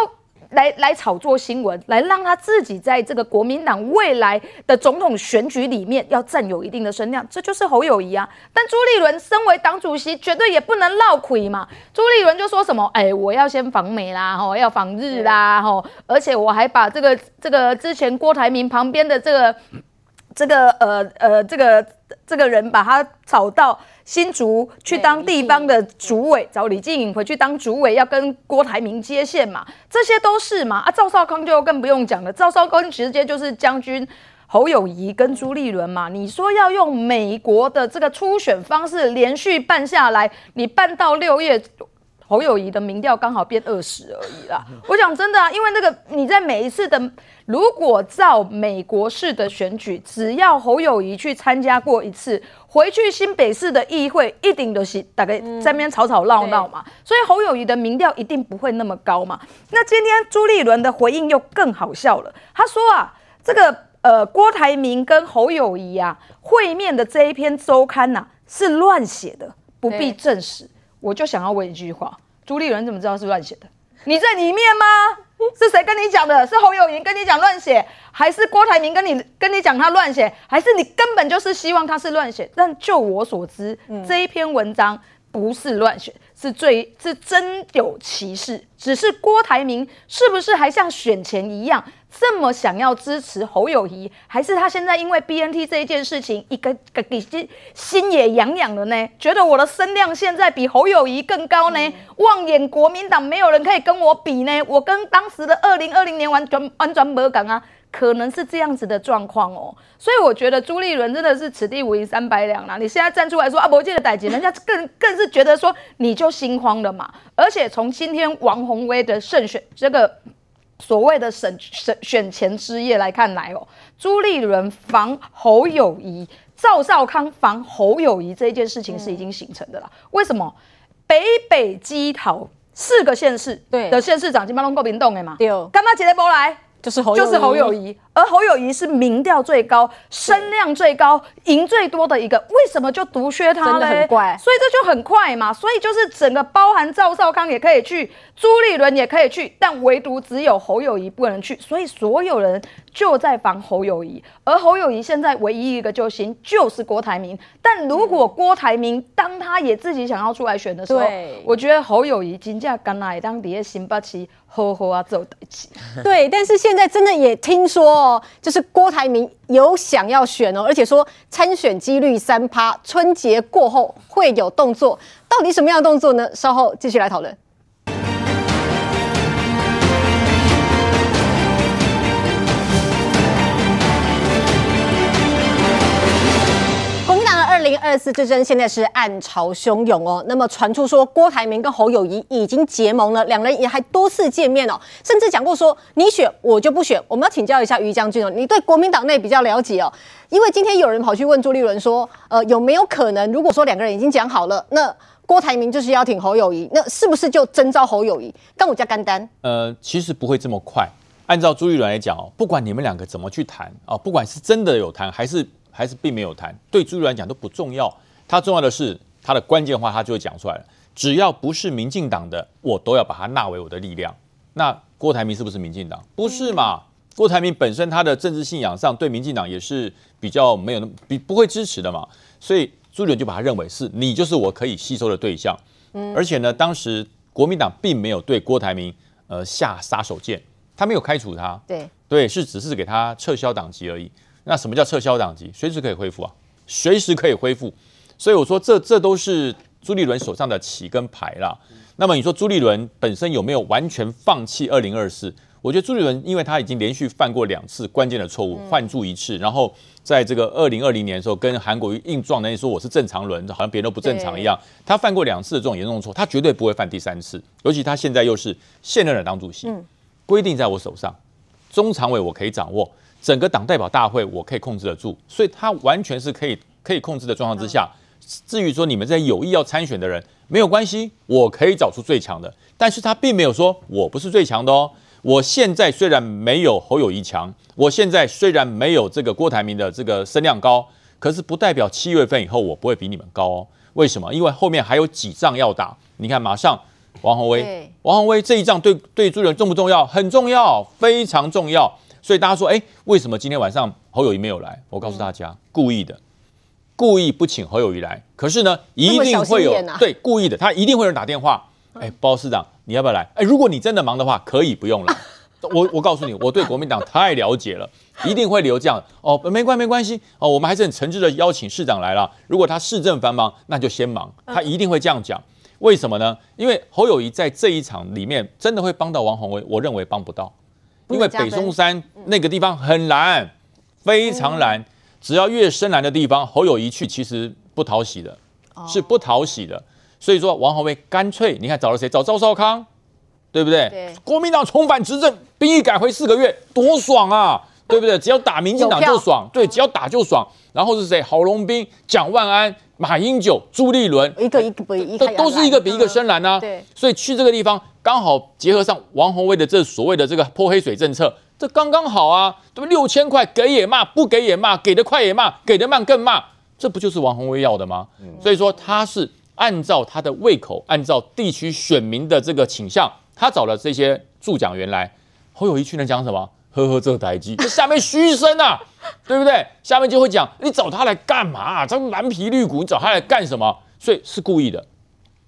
来来炒作新闻，来让他自己在这个国民党未来的总统选举里面要占有一定的声量，这就是侯友谊啊。但朱立伦身为党主席，绝对也不能落亏嘛。朱立伦就说什么：“哎，我要先访美啦，吼，要访日啦，吼，而且我还把这个这个之前郭台铭旁边的这个这个呃呃这个这个人把他炒到。”新竹去当地方的主委，找李静颖回去当主委，要跟郭台铭接线嘛，这些都是嘛。啊，赵少康就更不用讲了，赵少康直接就是将军侯友谊跟朱立伦嘛。你说要用美国的这个初选方式连续办下来，你办到六月。侯友谊的民调刚好变二十而已啦。我讲真的啊，因为那个你在每一次的，如果照美国式的选举，只要侯友谊去参加过一次，回去新北市的议会一定都是大概在那边吵吵闹闹嘛。所以侯友谊的民调一定不会那么高嘛。那今天朱立伦的回应又更好笑了，他说啊，这个呃郭台铭跟侯友谊啊会面的这一篇周刊呐、啊、是乱写的，不必证实。我就想要问一句话：朱立伦怎么知道是乱写的？你在里面吗？是谁跟你讲的？是侯友宜跟你讲乱写，还是郭台铭跟你跟你讲他乱写，还是你根本就是希望他是乱写？但就我所知，嗯、这一篇文章不是乱写，是最是真有其事。只是郭台铭是不是还像选前一样？这么想要支持侯友谊，还是他现在因为 BNT 这一件事情，一个个心心也痒痒了呢？觉得我的声量现在比侯友谊更高呢？望眼国民党没有人可以跟我比呢？我跟当时的二零二零年完全完全没讲啊，可能是这样子的状况哦。所以我觉得朱立伦真的是此地无银三百两啦。你现在站出来说啊，我记得代志，人家更更是觉得说你就心慌了嘛。而且从今天王宏威的胜选这个。所谓的选选选前之夜来看来哦，朱立伦防侯友谊，赵少康防侯友谊这一件事情是已经形成的了。为什么？北北基桃四个县市对的县市长基本上都够明动的嘛？对，干嘛直接不来？就是侯就是侯友宜，而侯友谊是民调最高、声量最高、赢最多的一个，为什么就独削他呢？真的很怪，所以这就很快嘛。所以就是整个包含赵少康也可以去，朱立伦也可以去，但唯独只有侯友谊不能去。所以所有人就在防侯友谊，而侯友谊现在唯一一个救星就是郭台铭。但如果郭台铭当他也自己想要出来选的时候，我觉得侯友谊金价敢来当底下新北市。呵呵啊，走得起。对，但是现在真的也听说哦，就是郭台铭有想要选哦，而且说参选几率三趴，春节过后会有动作。到底什么样的动作呢？稍后继续来讨论。二零二四之争现在是暗潮汹涌哦，那么传出说郭台铭跟侯友宜已经结盟了，两人也还多次见面哦，甚至讲过说你选我就不选。我们要请教一下于将军哦，你对国民党内比较了解哦，因为今天有人跑去问朱立伦说，呃，有没有可能如果说两个人已经讲好了，那郭台铭就是要挺侯友宜，那是不是就征召侯友宜？跟我家干丹？呃，其实不会这么快。按照朱立伦来讲哦，不管你们两个怎么去谈哦，不管是真的有谈还是。还是并没有谈，对朱立伦来讲都不重要。他重要的是他的关键话，他就会讲出来了。只要不是民进党的，我都要把他纳为我的力量。那郭台铭是不是民进党？不是嘛？郭台铭本身他的政治信仰上对民进党也是比较没有那么比不会支持的嘛。所以朱立伦就把他认为是你就是我可以吸收的对象。嗯而且呢，当时国民党并没有对郭台铭呃下杀手锏，他没有开除他，对对，是只是给他撤销党籍而已。那什么叫撤销党籍？随时可以恢复啊，随时可以恢复。所以我说这这都是朱立伦手上的棋跟牌啦。那么你说朱立伦本身有没有完全放弃二零二四？我觉得朱立伦因为他已经连续犯过两次关键的错误，换注一次，然后在这个二零二零年的时候跟韩国瑜硬撞，那说我是正常人，好像别人都不正常一样。他犯过两次的这种严重错，他绝对不会犯第三次。尤其他现在又是现任的党主席，规定在我手上，中常委我可以掌握。整个党代表大会我可以控制得住，所以他完全是可以可以控制的状况之下。至于说你们在有意要参选的人，没有关系，我可以找出最强的。但是他并没有说我不是最强的哦。我现在虽然没有侯友谊强，我现在虽然没有这个郭台铭的这个声量高，可是不代表七月份以后我不会比你们高哦。为什么？因为后面还有几仗要打。你看，马上王宏威，王宏威这一仗对对朱立伦重不重要？很重要，非常重要。所以大家说，哎，为什么今天晚上侯友谊没有来？我告诉大家，故意的，故意不请侯友谊来。可是呢，一定会有对故意的，他一定会有人打电话，哎，包市长，你要不要来？哎，如果你真的忙的话，可以不用来。我我告诉你，我对国民党太了解了，一定会留这样。哦，没关没关系哦，我们还是很诚挚的邀请市长来了。如果他市政繁忙，那就先忙。他一定会这样讲。为什么呢？因为侯友谊在这一场里面真的会帮到王宏威，我认为帮不到。因为北松山那个地方很蓝，非常蓝，只要越深蓝的地方，侯友宜去其实不讨喜的，是不讨喜的。所以说王宏威干脆，你看找了谁？找赵少康，对不对？对。国民党重返执政，兵役改回四个月，多爽啊，对不对？只要打民进党就爽，对，只要打就爽。然后是谁？郝龙斌、蒋万安、马英九、朱立伦，一个一个比一个都是一个比一个深蓝啊。对。所以去这个地方。刚好结合上王宏威的这所谓的这个泼黑水政策，这刚刚好啊，对不对？六千块给也骂，不给也骂，给的快也骂，给的慢更骂，这不就是王宏威要的吗？所以说他是按照他的胃口，按照地区选民的这个倾向，他找了这些助讲员来。侯友宜去能讲什么？呵呵，这个台机，这下面嘘声啊，对不对？下面就会讲你找他来干嘛？这蓝皮绿骨，你找他来干什么？所以是故意的。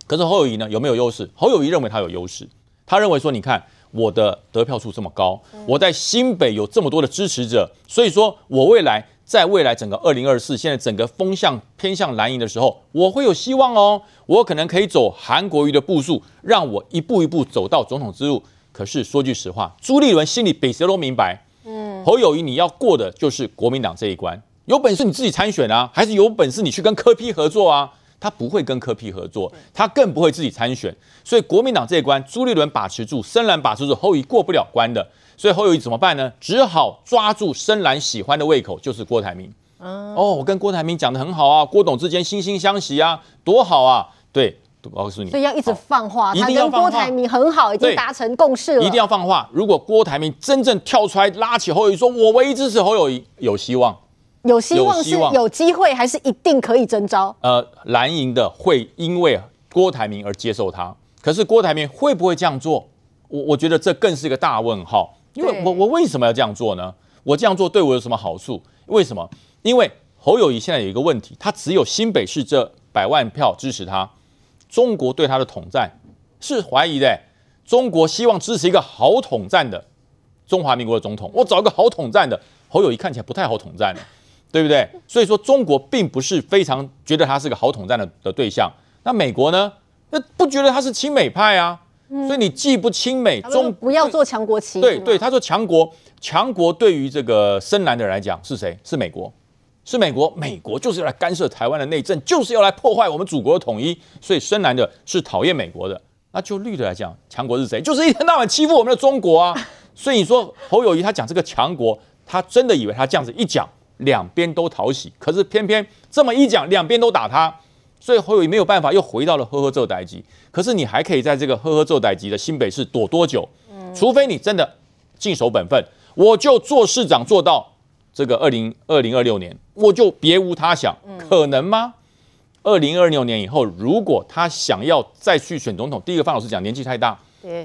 可是侯友谊呢，有没有优势？侯友谊认为他有优势，他认为说，你看我的得票数这么高，我在新北有这么多的支持者，所以说我未来在未来整个二零二四，现在整个风向偏向蓝营的时候，我会有希望哦，我可能可以走韩国瑜的步数，让我一步一步走到总统之路。可是说句实话，朱立伦心里比谁都明白，嗯，侯友谊你要过的就是国民党这一关，有本事你自己参选啊，还是有本事你去跟柯批合作啊？他不会跟柯批合作，他更不会自己参选，所以国民党这一关，朱立伦把持住，深蓝把持住，侯友宜过不了关的。所以侯友谊怎么办呢？只好抓住深蓝喜欢的胃口，就是郭台铭。哦，我跟郭台铭讲的很好啊，郭董之间惺惺相惜啊，多好啊！对，我告诉你，所以要一直放话，一他跟定要郭台铭很好，已经对达成共识了。一定要放话。如果郭台铭真正跳出来拉起侯友谊，说我唯一支持侯友谊，有希望。有希望是有机会，还是一定可以征召？呃，蓝营的会因为郭台铭而接受他，可是郭台铭会不会这样做？我我觉得这更是一个大问号。因为我我为什么要这样做呢？我这样做对我有什么好处？为什么？因为侯友宜现在有一个问题，他只有新北市这百万票支持他，中国对他的统战是怀疑的。中国希望支持一个好统战的中华民国的总统，我找一个好统战的侯友宜看起来不太好统战的，对不对？所以说中国并不是非常觉得他是个好统战的的对象。那美国呢？那不觉得他是亲美派啊？所以你既不亲美，中不要做强国旗。对对，他说强国，强国对于这个深蓝的人来讲是谁？是美国，是美国。美国就是要来干涉台湾的内政，就是要来破坏我们祖国的统一。所以深蓝的是讨厌美国的。那就绿的来讲，强国是谁？就是一天到晚欺负我们的中国啊。所以你说侯友谊他讲这个强国，他真的以为他这样子一讲，两边都讨喜。可是偏偏这么一讲，两边都打他。所以侯友谊没有办法，又回到了呵呵做代级。可是你还可以在这个呵呵做代级的新北市躲多久？除非你真的尽守本分，我就做市长做到这个二零二零二六年，我就别无他想，可能吗？二零二六年以后，如果他想要再去选总统，第一个范老师讲年纪太大，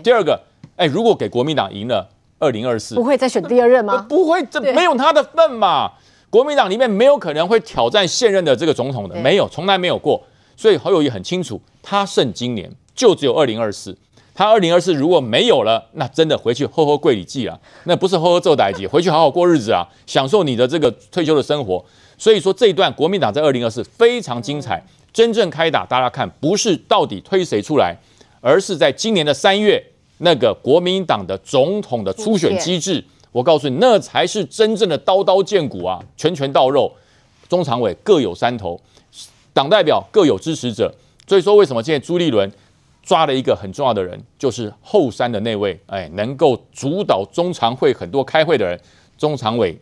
第二个，哎，如果给国民党赢了二零二四，不会再选第二任吗？不会，这没有他的份嘛。国民党里面没有可能会挑战现任的这个总统的，没有，从来没有过。所以侯友宜很清楚，他剩今年就只有二零二四。他二零二四如果没有了，那真的回去厚厚跪里祭了，那不是厚厚做代志，回去好好过日子啊，享受你的这个退休的生活。所以说这一段国民党在二零二四非常精彩，真正开打，大家看不是到底推谁出来，而是在今年的三月那个国民党的总统的初选机制。我告诉你，那才是真正的刀刀见骨啊，拳拳到肉，中常委各有山头，党代表各有支持者。所以说，为什么现在朱立伦抓了一个很重要的人，就是后山的那位，哎，能够主导中常会很多开会的人，中常委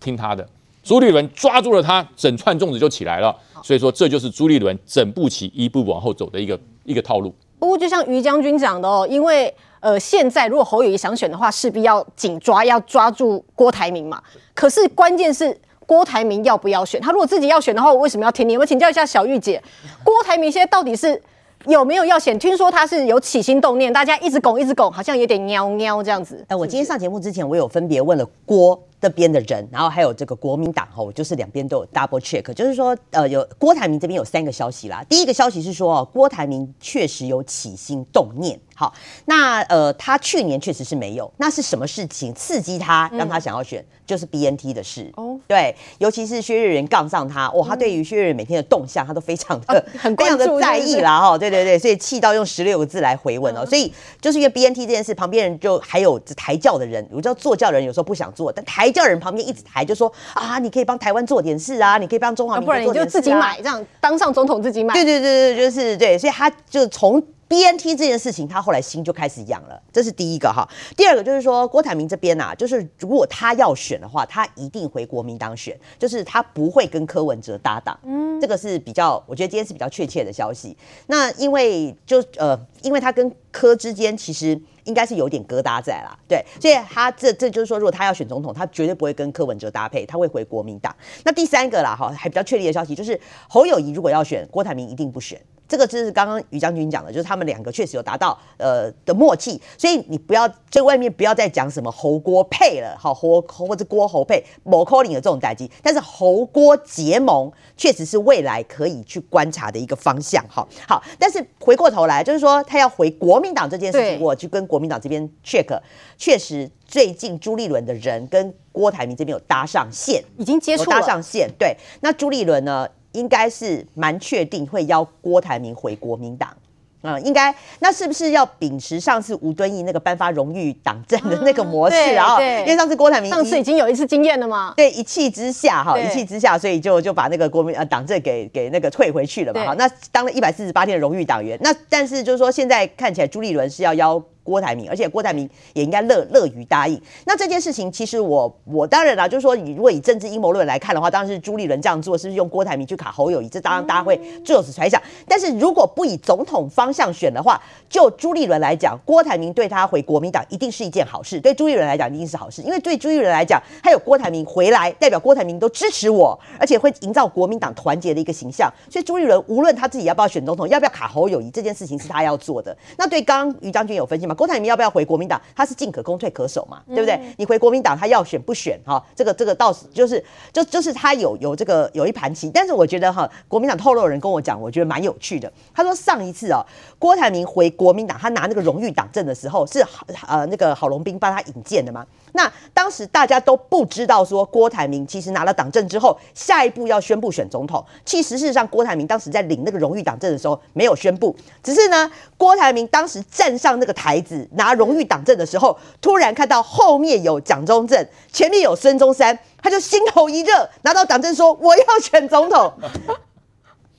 听他的。朱立伦抓住了他，整串粽子就起来了。所以说，这就是朱立伦整步棋一步往后走的一个一个套路。不过，就像于将军讲的哦，因为。呃，现在如果侯友谊想选的话，势必要紧抓，要抓住郭台铭嘛。可是关键是郭台铭要不要选？他如果自己要选的话，我为什么要听你？我请教一下小玉姐，郭台铭现在到底是有没有要选？听说他是有起心动念，大家一直拱，一直拱，好像有点喵喵这样子。哎、呃，我今天上节目之前，我有分别问了郭这边的人，然后还有这个国民党哈，我就是两边都有 double check，就是说，呃，有郭台铭这边有三个消息啦。第一个消息是说，郭台铭确实有起心动念。好，那呃，他去年确实是没有，那是什么事情刺激他，让他想要选？嗯、就是 BNT 的事哦，对，尤其是薛岳仁杠上他，哇，他对于薛岳仁每天的动向，他都非常的、嗯、很 非常的在意啦，哈，对对对，所以气到用十六个字来回文哦，嗯、所以就是因为 BNT 这件事，旁边人就还有抬轿的人，我知道坐轿的人有时候不想坐，但抬轿人旁边一直抬，就说啊，你可以帮台湾做点事啊，你可以帮中华民国做点事、啊啊、不然你就自己买，这样当上总统自己买，对对对对，就是对，所以他就从。BNT 这件事情，他后来心就开始痒了，这是第一个哈。第二个就是说，郭台铭这边啊，就是如果他要选的话，他一定回国民党选，就是他不会跟柯文哲搭档。嗯，这个是比较，我觉得今天是比较确切的消息。那因为就呃，因为他跟柯之间其实应该是有点疙瘩在啦，对，所以他这这就是说，如果他要选总统，他绝对不会跟柯文哲搭配，他会回国民党。那第三个啦，哈，还比较确立的消息就是，侯友谊如果要选，郭台铭一定不选。这个就是刚刚于将军讲的，就是他们两个确实有达到呃的默契，所以你不要在外面不要再讲什么侯郭配了，好侯或者郭侯配某 calling 的这种代际，但是侯郭结盟确实是未来可以去观察的一个方向，好，好，但是回过头来就是说他要回国民党这件事情，我去跟国民党这边 check，确实最近朱立伦的人跟郭台铭这边有搭上线，已经接触搭上线，对，那朱立伦呢？应该是蛮确定会邀郭台铭回国民党，嗯，应该那是不是要秉持上次吴敦义那个颁发荣誉党证的那个模式啊？因为上次郭台铭上次已经有一次经验了嘛，对，一气之下哈，一气之下，所以就就把那个国民呃党证给给那个退回去了嘛，哈，那当了一百四十八天的荣誉党员，那但是就是说现在看起来朱立伦是要邀郭台铭，而且郭台铭也应该乐乐于答应。那这件事情，其实我我当然啦，就是说，如果以政治阴谋论来看的话，当然是朱立伦这样做，是不是用郭台铭去卡侯友谊？这当然大家会就此揣想。但是如果不以总统方向选的话，就朱立伦来讲，郭台铭对他回国民党一定是一件好事。对朱立伦来讲，一定是好事，因为对朱立伦来讲，他有郭台铭回来，代表郭台铭都支持我，而且会营造国民党团结的一个形象。所以朱立伦无论他自己要不要选总统，要不要卡侯友谊，这件事情是他要做的。那对刚刚于将军有分析嘛？郭台铭要不要回国民党？他是进可攻退可守嘛，对不对？你回国民党，他要选不选？哈，这个这个倒是就是就就是他有有这个有一盘棋。但是我觉得哈，国民党透露的人跟我讲，我觉得蛮有趣的。他说上一次啊，郭台铭回国民党，他拿那个荣誉党证的时候，是呃那个郝龙斌帮他引荐的嘛？那当时大家都不知道说郭台铭其实拿了党证之后，下一步要宣布选总统。其实事实上，郭台铭当时在领那个荣誉党证的时候没有宣布，只是呢，郭台铭当时站上那个台子拿荣誉党证的时候，突然看到后面有蒋中正，前面有孙中山，他就心头一热，拿到党证说我要选总统。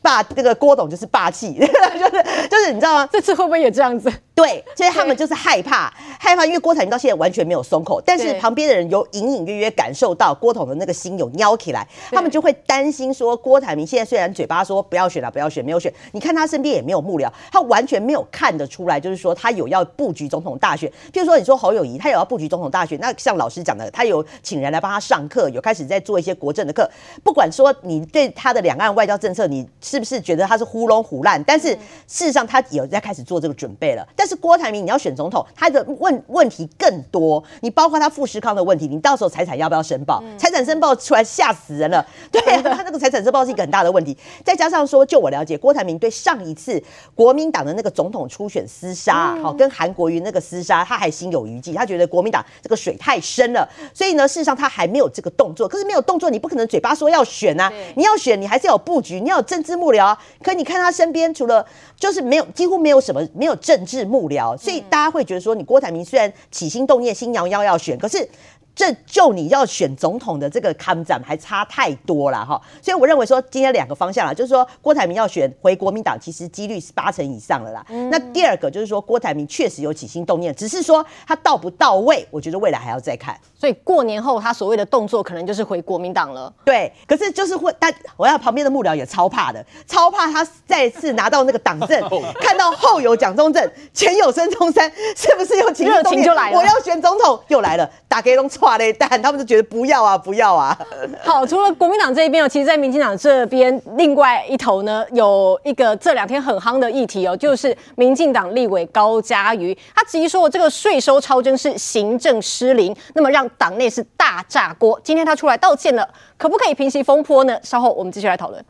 霸那个郭董就是霸气，就是就是你知道吗？这次会不会也这样子？对，所以他们就是害怕害怕，因为郭台铭到现在完全没有松口，但是旁边的人有隐隐约约感受到郭董的那个心有撩起来，他们就会担心说，郭台铭现在虽然嘴巴说不要选了，不要选，没有选，你看他身边也没有幕僚，他完全没有看得出来，就是说他有要布局总统大选。譬如说，你说侯友谊，他有要布局总统大选，那像老师讲的，他有请人来帮他上课，有开始在做一些国政的课。不管说你对他的两岸外交政策，你。是不是觉得他是呼龙虎烂？但是事实上他有在开始做这个准备了。但是郭台铭你要选总统，他的问问题更多。你包括他富士康的问题，你到时候财产要不要申报？财产申报出来吓死人了。对啊，他那个财产申报是一个很大的问题。再加上说，就我了解，郭台铭对上一次国民党的那个总统初选厮杀，好跟韩国瑜那个厮杀，他还心有余悸。他觉得国民党这个水太深了，所以呢，事实上他还没有这个动作。可是没有动作，你不可能嘴巴说要选啊！你要选，你还是要有布局，你要有政治幕僚，可你看他身边除了就是没有，几乎没有什么，没有政治幕僚，所以大家会觉得说，你郭台铭虽然起心动念、心摇摇要选，可是。这就你要选总统的这个看展还差太多了哈，所以我认为说今天两个方向啦，就是说郭台铭要选回国民党，其实几率是八成以上了啦。嗯、那第二个就是说郭台铭确实有起心动念，只是说他到不到位，我觉得未来还要再看。所以过年后他所谓的动作可能就是回国民党了。对，可是就是会，但我要旁边的幕僚也超怕的，超怕他再次拿到那个党证，看到后有蒋中正，前有孙中山，是不是又起心动念？热情就来了，我要选总统又来了，打给龙。但他们就觉得不要啊，不要啊。好，除了国民党这一边哦，其实，在民进党这边另外一头呢，有一个这两天很夯的议题哦，就是民进党立委高嘉瑜，他质疑说，这个税收超征是行政失灵，那么让党内是大炸锅。今天他出来道歉了，可不可以平息风波呢？稍后我们继续来讨论。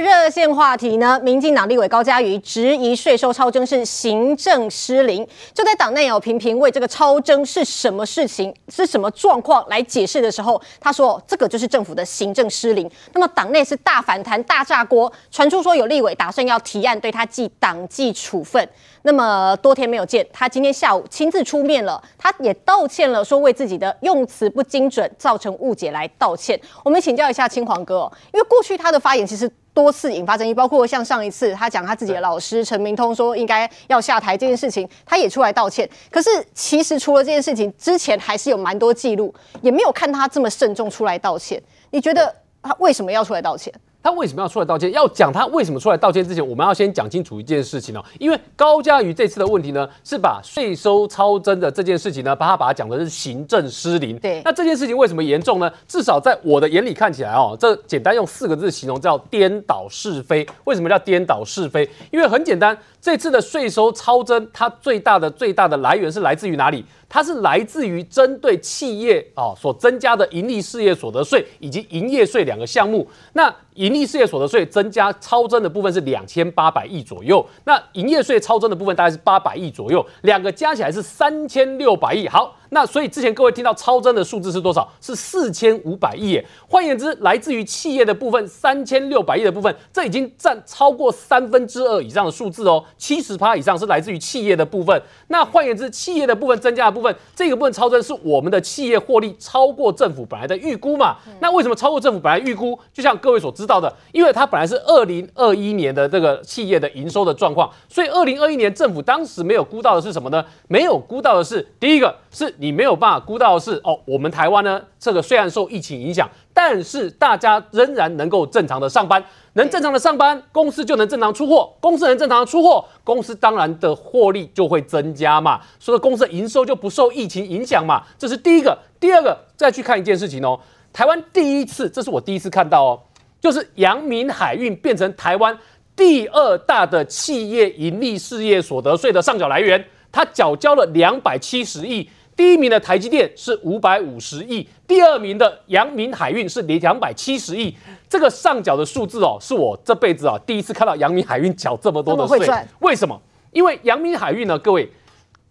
热线话题呢？民进党立委高嘉瑜质疑税收超征是行政失灵，就在党内有频频为这个超征是什么事情、是什么状况来解释的时候，他说这个就是政府的行政失灵。那么党内是大反弹、大炸锅，传出说有立委打算要提案对他记党纪处分。那么多天没有见，他今天下午亲自出面了，他也道歉了，说为自己的用词不精准造成误解来道歉。我们请教一下青黄哥，因为过去他的发言其实。多次引发争议，包括像上一次他讲他自己的老师陈明通说应该要下台这件事情，他也出来道歉。可是其实除了这件事情之前，还是有蛮多记录，也没有看他这么慎重出来道歉。你觉得他为什么要出来道歉？他为什么要出来道歉？要讲他为什么出来道歉之前，我们要先讲清楚一件事情哦。因为高嘉瑜这次的问题呢，是把税收超增的这件事情呢，把他把它讲的是行政失灵。对，那这件事情为什么严重呢？至少在我的眼里看起来哦，这简单用四个字形容叫颠倒是非。为什么叫颠倒是非？因为很简单，这次的税收超增，它最大的最大的来源是来自于哪里？它是来自于针对企业啊所增加的盈利事业所得税以及营业税两个项目。那盈利事业所得税增加超增的部分是两千八百亿左右，那营业税超增的部分大概是八百亿左右，两个加起来是三千六百亿。好。那所以之前各位听到超增的数字是多少？是四千五百亿耶。换言之，来自于企业的部分三千六百亿的部分，这已经占超过三分之二以上的数字哦，七十趴以上是来自于企业的部分。那换言之，企业的部分增加的部分，这个部分超增是我们的企业获利超过政府本来的预估嘛？那为什么超过政府本来预估？就像各位所知道的，因为它本来是二零二一年的这个企业的营收的状况，所以二零二一年政府当时没有估到的是什么呢？没有估到的是第一个是。你没有办法估到的是哦，我们台湾呢，这个虽然受疫情影响，但是大家仍然能够正常的上班，能正常的上班，公司就能正常出货，公司能正常的出货，公司当然的获利就会增加嘛，所以公司的营收就不受疫情影响嘛，这是第一个。第二个，再去看一件事情哦，台湾第一次，这是我第一次看到哦，就是阳明海运变成台湾第二大的企业盈利事业所得税的上缴来源，它缴交了两百七十亿。第一名的台积电是五百五十亿，第二名的阳明海运是两百七十亿。这个上缴的数字哦，是我这辈子啊第一次看到阳明海运缴这么多的税。为什么？因为阳明海运呢，各位，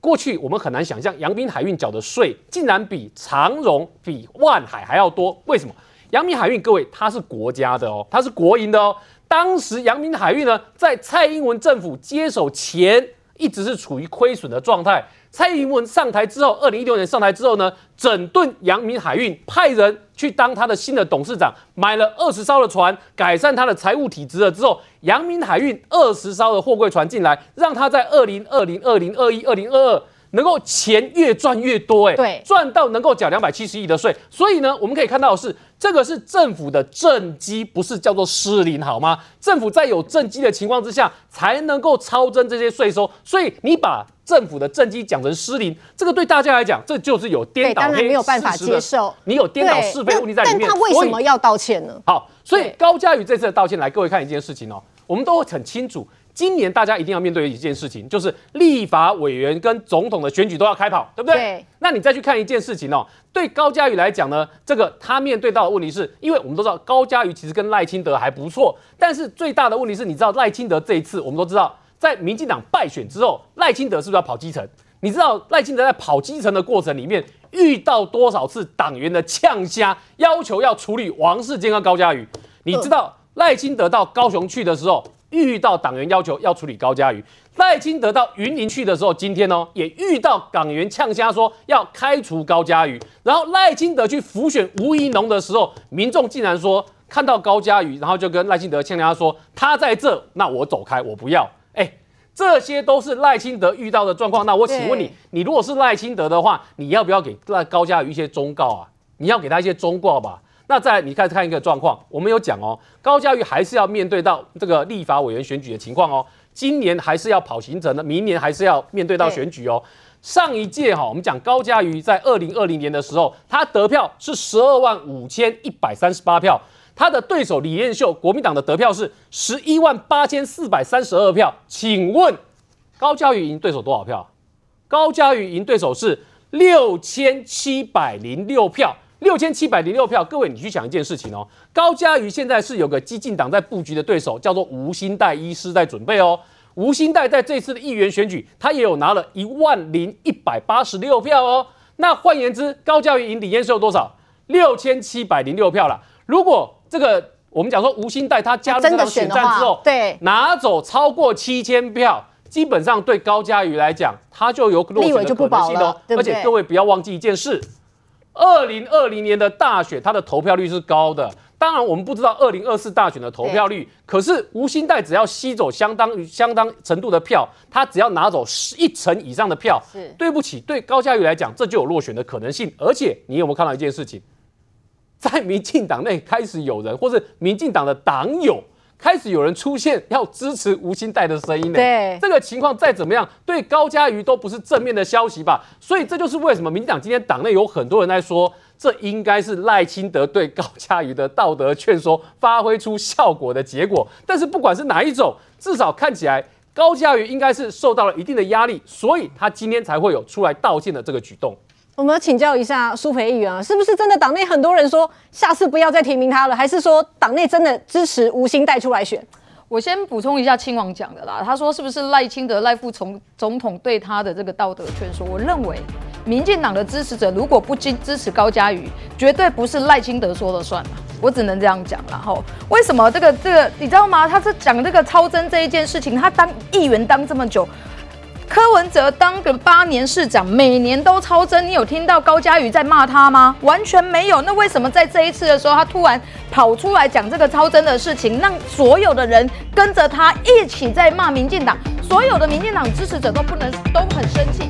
过去我们很难想象阳明海运缴的税竟然比长荣、比万海还要多。为什么？阳明海运，各位，它是国家的哦，它是国营的哦。当时阳明海运呢，在蔡英文政府接手前，一直是处于亏损的状态。蔡英文上台之后，二零一六年上台之后呢，整顿阳明海运，派人去当他的新的董事长，买了二十艘的船，改善他的财务体制了之后，阳明海运二十艘的货柜船进来，让他在二零二零、二零二一、二零二二能够钱越赚越多，哎，对，赚到能够缴两百七十亿的税。所以呢，我们可以看到的是，这个是政府的政绩，不是叫做失灵，好吗？政府在有政绩的情况之下，才能够超征这些税收。所以你把政府的政绩讲成失灵，这个对大家来讲，这就是有颠倒黑，没有办法接受。你有颠倒是非问题在里面。但他为什么要道歉呢？好，所以高嘉宇这次的道歉，来各位看一件事情哦，我们都很清楚，今年大家一定要面对一件事情，就是立法委员跟总统的选举都要开跑，对不对？对。那你再去看一件事情哦，对高嘉瑜来讲呢，这个他面对到的问题是，因为我们都知道高嘉瑜其实跟赖清德还不错，但是最大的问题是，你知道赖清德这一次，我们都知道。在民进党败选之后，赖清德是不是要跑基层？你知道赖清德在跑基层的过程里面遇到多少次党员的呛虾，要求要处理王世坚和高嘉瑜？你知道赖清德到高雄去的时候，遇到党员要求要处理高嘉瑜；赖清德到云林去的时候，今天呢也遇到党员呛声说要开除高嘉瑜。然后赖清德去辅选吴怡农的时候，民众竟然说看到高嘉瑜，然后就跟赖清德呛声说他在这，那我走开，我不要。哎，这些都是赖清德遇到的状况。那我请问你，你如果是赖清德的话，你要不要给赖高嘉瑜一些忠告啊？你要给他一些忠告吧。那再来，你开始看一个状况，我们有讲哦，高嘉瑜还是要面对到这个立法委员选举的情况哦。今年还是要跑行程的，明年还是要面对到选举哦。上一届哈，我们讲高嘉瑜在二零二零年的时候，他得票是十二万五千一百三十八票。他的对手李彦秀，国民党的得票是十一万八千四百三十二票。请问高嘉瑜赢对手多少票？高嘉瑜赢对手是六千七百零六票。六千七百零六票，各位你去想一件事情哦。高嘉瑜现在是有个激进党在布局的对手，叫做吴兴代医师在准备哦。吴兴代在这次的议员选举，他也有拿了一万零一百八十六票哦。那换言之，高嘉瑜赢李彦秀多少？六千七百零六票了。如果这个我们讲说吴兴代他加入这个选战之后，对，拿走超过七千票，基本上对高嘉瑜来讲，他就有落选的可能性哦。而且各位不要忘记一件事，二零二零年的大选，他的投票率是高的。当然我们不知道二零二四大选的投票率，可是吴新代只要吸走相当于相当程度的票，他只要拿走一成以上的票，对不起，对高嘉瑜来讲，这就有落选的可能性。而且你有没有看到一件事情？在民进党内开始有人，或是民进党的党友开始有人出现要支持吴欣岱的声音呢？对，这个情况再怎么样，对高嘉瑜都不是正面的消息吧？所以这就是为什么民进党今天党内有很多人在说，这应该是赖清德对高嘉瑜的道德劝说发挥出效果的结果。但是不管是哪一种，至少看起来高嘉瑜应该是受到了一定的压力，所以他今天才会有出来道歉的这个举动。我们要请教一下苏培议员啊，是不是真的党内很多人说下次不要再提名他了，还是说党内真的支持吴欣岱出来选？我先补充一下亲王讲的啦，他说是不是赖清德赖副总总统对他的这个道德劝说？我认为，民进党的支持者如果不支支持高嘉瑜，绝对不是赖清德说了算。我只能这样讲了哈。为什么这个这个你知道吗？他是讲这个超征这一件事情，他当议员当这么久。柯文哲当个八年市长，每年都超增，你有听到高嘉瑜在骂他吗？完全没有。那为什么在这一次的时候，他突然跑出来讲这个超增的事情，让所有的人跟着他一起在骂民进党，所有的民进党支持者都不能都很生气。